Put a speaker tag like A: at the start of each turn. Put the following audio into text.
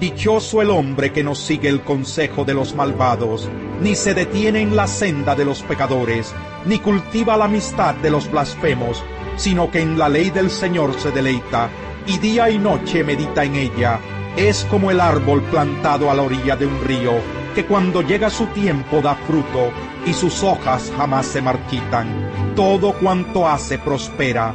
A: Dichoso el hombre que no sigue el consejo de los malvados, ni se detiene en la senda de los pecadores, ni cultiva la amistad de los blasfemos, sino que en la ley del Señor se deleita, y día y noche medita en ella. Es como el árbol plantado a la orilla de un río, que cuando llega su tiempo da fruto, y sus hojas jamás se marchitan. Todo cuanto hace prospera.